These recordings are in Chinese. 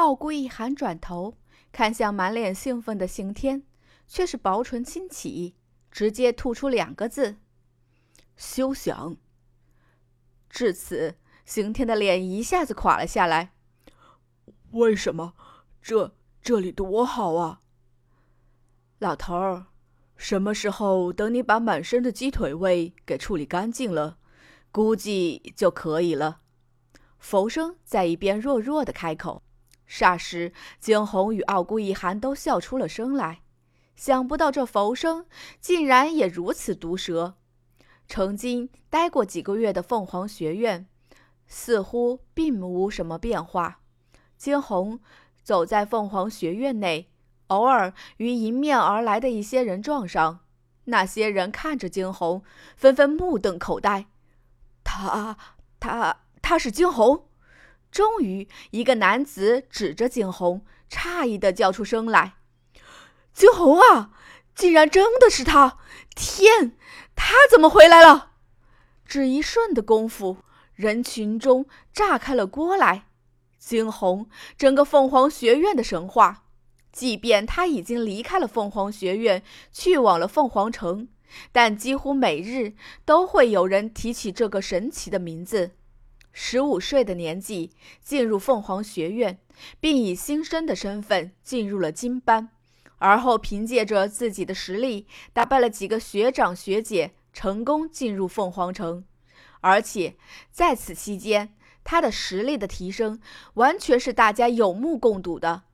傲孤一寒转头看向满脸兴奋的刑天，却是薄唇轻启，直接吐出两个字：“休想。”至此，刑天的脸一下子垮了下来。为什么？这这里多好啊！老头儿，什么时候等你把满身的鸡腿味给处理干净了，估计就可以了。佛生在一边弱弱的开口。霎时，惊鸿与傲孤一寒都笑出了声来。想不到这浮生竟然也如此毒舌。曾经待过几个月的凤凰学院，似乎并无什么变化。惊鸿走在凤凰学院内，偶尔与迎面而来的一些人撞上。那些人看着惊鸿，纷纷目瞪口呆。他，他，他是惊鸿。终于，一个男子指着惊鸿，诧异的叫出声来：“惊鸿啊，竟然真的是他！天，他怎么回来了？”只一瞬的功夫，人群中炸开了锅来。惊鸿，整个凤凰学院的神话。即便他已经离开了凤凰学院，去往了凤凰城，但几乎每日都会有人提起这个神奇的名字。十五岁的年纪进入凤凰学院，并以新生的身份进入了金班，而后凭借着自己的实力打败了几个学长学姐，成功进入凤凰城。而且在此期间，他的实力的提升完全是大家有目共睹的。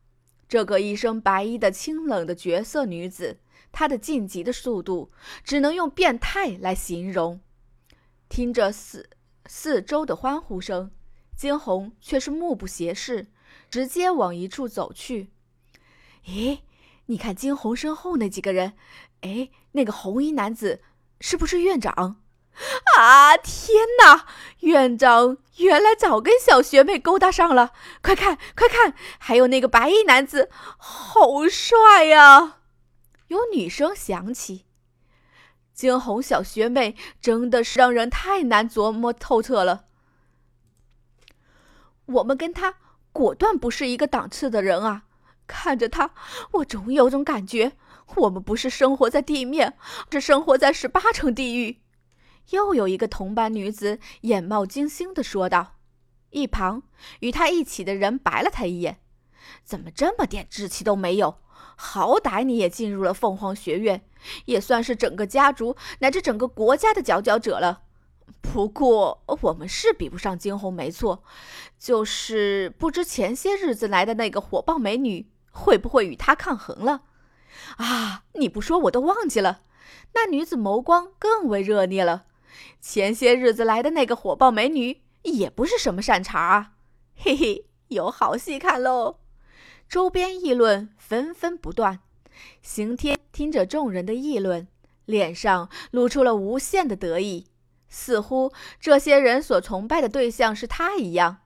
这个一身白衣的清冷的绝色女子，她的晋级的速度只能用变态来形容。听着四。四周的欢呼声，惊鸿却是目不斜视，直接往一处走去。咦，你看惊鸿身后那几个人，哎，那个红衣男子是不是院长？啊，天哪！院长原来早跟小学妹勾搭上了。快看，快看，还有那个白衣男子，好帅呀！有女声响起。惊鸿小学妹真的是让人太难琢磨透彻了。我们跟她果断不是一个档次的人啊！看着她，我总有种感觉，我们不是生活在地面，是生活在十八层地狱。又有一个同班女子眼冒金星的说道。一旁与她一起的人白了他一眼：“怎么这么点志气都没有？好歹你也进入了凤凰学院。”也算是整个家族乃至整个国家的佼佼者了。不过我们是比不上惊鸿，没错。就是不知前些日子来的那个火爆美女会不会与他抗衡了？啊！你不说我都忘记了。那女子眸光更为热烈了。前些日子来的那个火爆美女也不是什么善茬啊！嘿嘿，有好戏看喽！周边议论纷纷不断。刑天听着众人的议论，脸上露出了无限的得意，似乎这些人所崇拜的对象是他一样。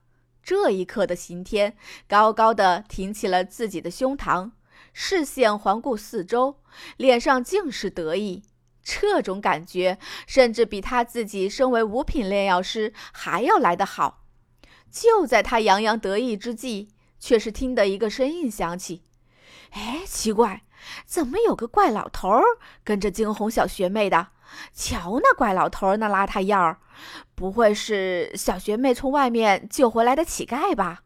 这一刻的刑天高高的挺起了自己的胸膛，视线环顾四周，脸上尽是得意。这种感觉甚至比他自己身为五品炼药师还要来得好。就在他洋洋得意之际，却是听得一个声音响起：“哎，奇怪。”怎么有个怪老头儿跟着惊鸿小学妹的？瞧那怪老头儿那邋遢样儿，不会是小学妹从外面救回来的乞丐吧？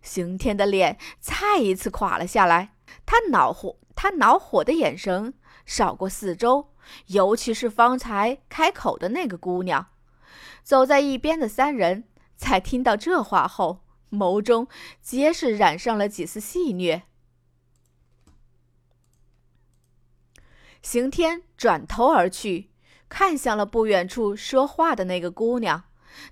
刑天的脸再一次垮了下来，他恼火，他恼火的眼神扫过四周，尤其是方才开口的那个姑娘。走在一边的三人在听到这话后，眸中皆是染上了几丝戏谑。刑天转头而去，看向了不远处说话的那个姑娘，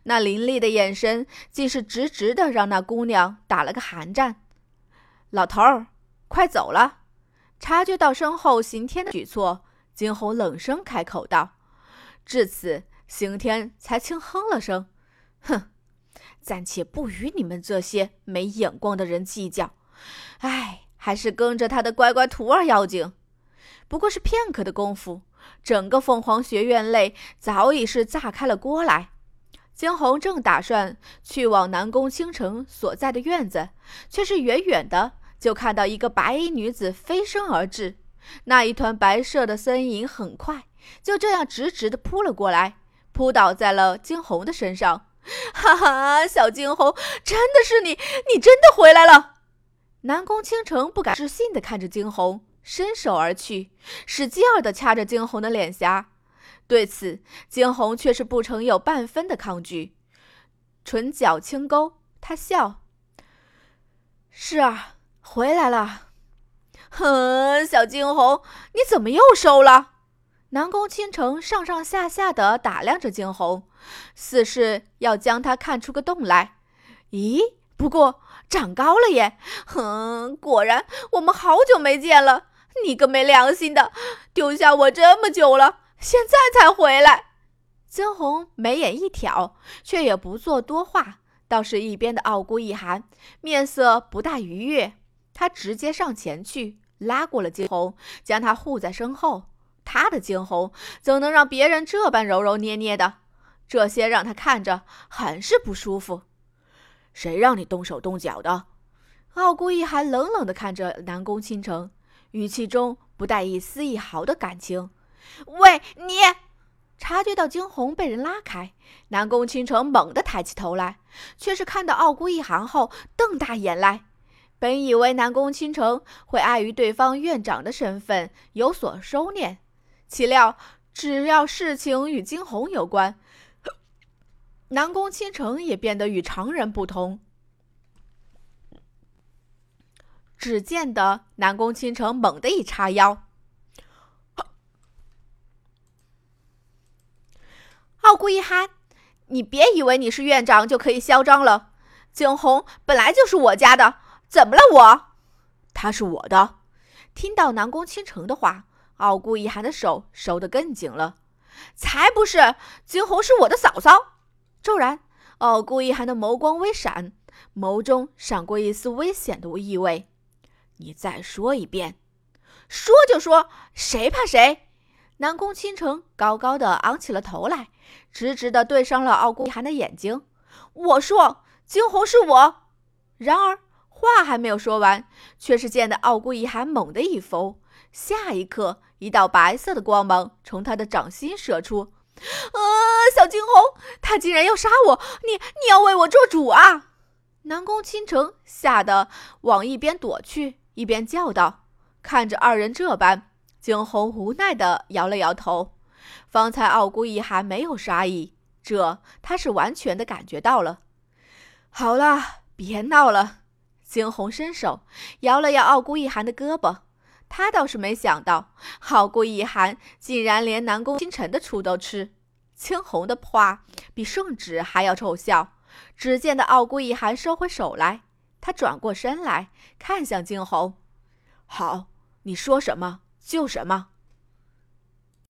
那凌厉的眼神竟是直直的让那姑娘打了个寒战。老头儿，快走了！察觉到身后刑天的举措，惊鸿冷声开口道。至此，刑天才轻哼了声：“哼，暂且不与你们这些没眼光的人计较。哎，还是跟着他的乖乖徒儿要紧。”不过是片刻的功夫，整个凤凰学院内早已是炸开了锅来。惊鸿正打算去往南宫倾城所在的院子，却是远远的就看到一个白衣女子飞身而至。那一团白色的身影很快就这样直直的扑了过来，扑倒在了惊鸿的身上。哈哈，小惊鸿，真的是你！你真的回来了！南宫倾城不敢置信的看着惊鸿，伸手而去，使劲儿的掐着惊鸿的脸颊。对此，惊鸿却是不曾有半分的抗拒，唇角轻勾，他笑：“是啊，回来了。”哼，小惊鸿，你怎么又瘦了？南宫倾城上上下下的打量着惊鸿，似是要将他看出个洞来。咦，不过长高了耶！哼，果然我们好久没见了。你个没良心的，丢下我这么久了。现在才回来，惊鸿眉眼一挑，却也不做多话。倒是一边的傲孤一寒，面色不大愉悦。他直接上前去，拉过了惊鸿，将他护在身后。他的惊鸿怎能让别人这般揉揉捏捏的？这些让他看着很是不舒服。谁让你动手动脚的？傲孤一寒冷冷地看着南宫倾城，语气中不带一丝一毫的感情。喂，你！察觉到惊鸿被人拉开，南宫倾城猛地抬起头来，却是看到傲孤一寒后，瞪大眼来。本以为南宫倾城会碍于对方院长的身份有所收敛，岂料只要事情与惊鸿有关，南宫倾城也变得与常人不同。只见得南宫倾城猛地一叉腰。傲孤一寒，你别以为你是院长就可以嚣张了。惊鸿本来就是我家的，怎么了我？他是我的。听到南宫倾城的话，傲孤一寒的手收得更紧了。才不是，惊鸿是我的嫂嫂。骤然，傲孤一寒的眸光微闪，眸中闪过一丝危险的意味。你再说一遍。说就说，谁怕谁？南宫倾城高高的昂起了头来。直直的对上了傲孤一寒的眼睛，我说：“惊鸿是我。”然而话还没有说完，却是见得傲孤一寒猛地一伏，下一刻，一道白色的光芒从他的掌心射出。啊！小惊鸿，他竟然要杀我！你你要为我做主啊！南宫倾城吓得往一边躲去，一边叫道：“看着二人这般，惊鸿无奈的摇了摇头。”方才傲孤一寒没有杀意，这他是完全的感觉到了。好了，别闹了。惊鸿伸手摇了摇傲孤一寒的胳膊，他倒是没想到，傲孤一寒竟然连南宫倾城的醋都吃。青红的话比圣旨还要臭笑。只见得傲孤一寒收回手来，他转过身来看向惊鸿：“好，你说什么就什么。”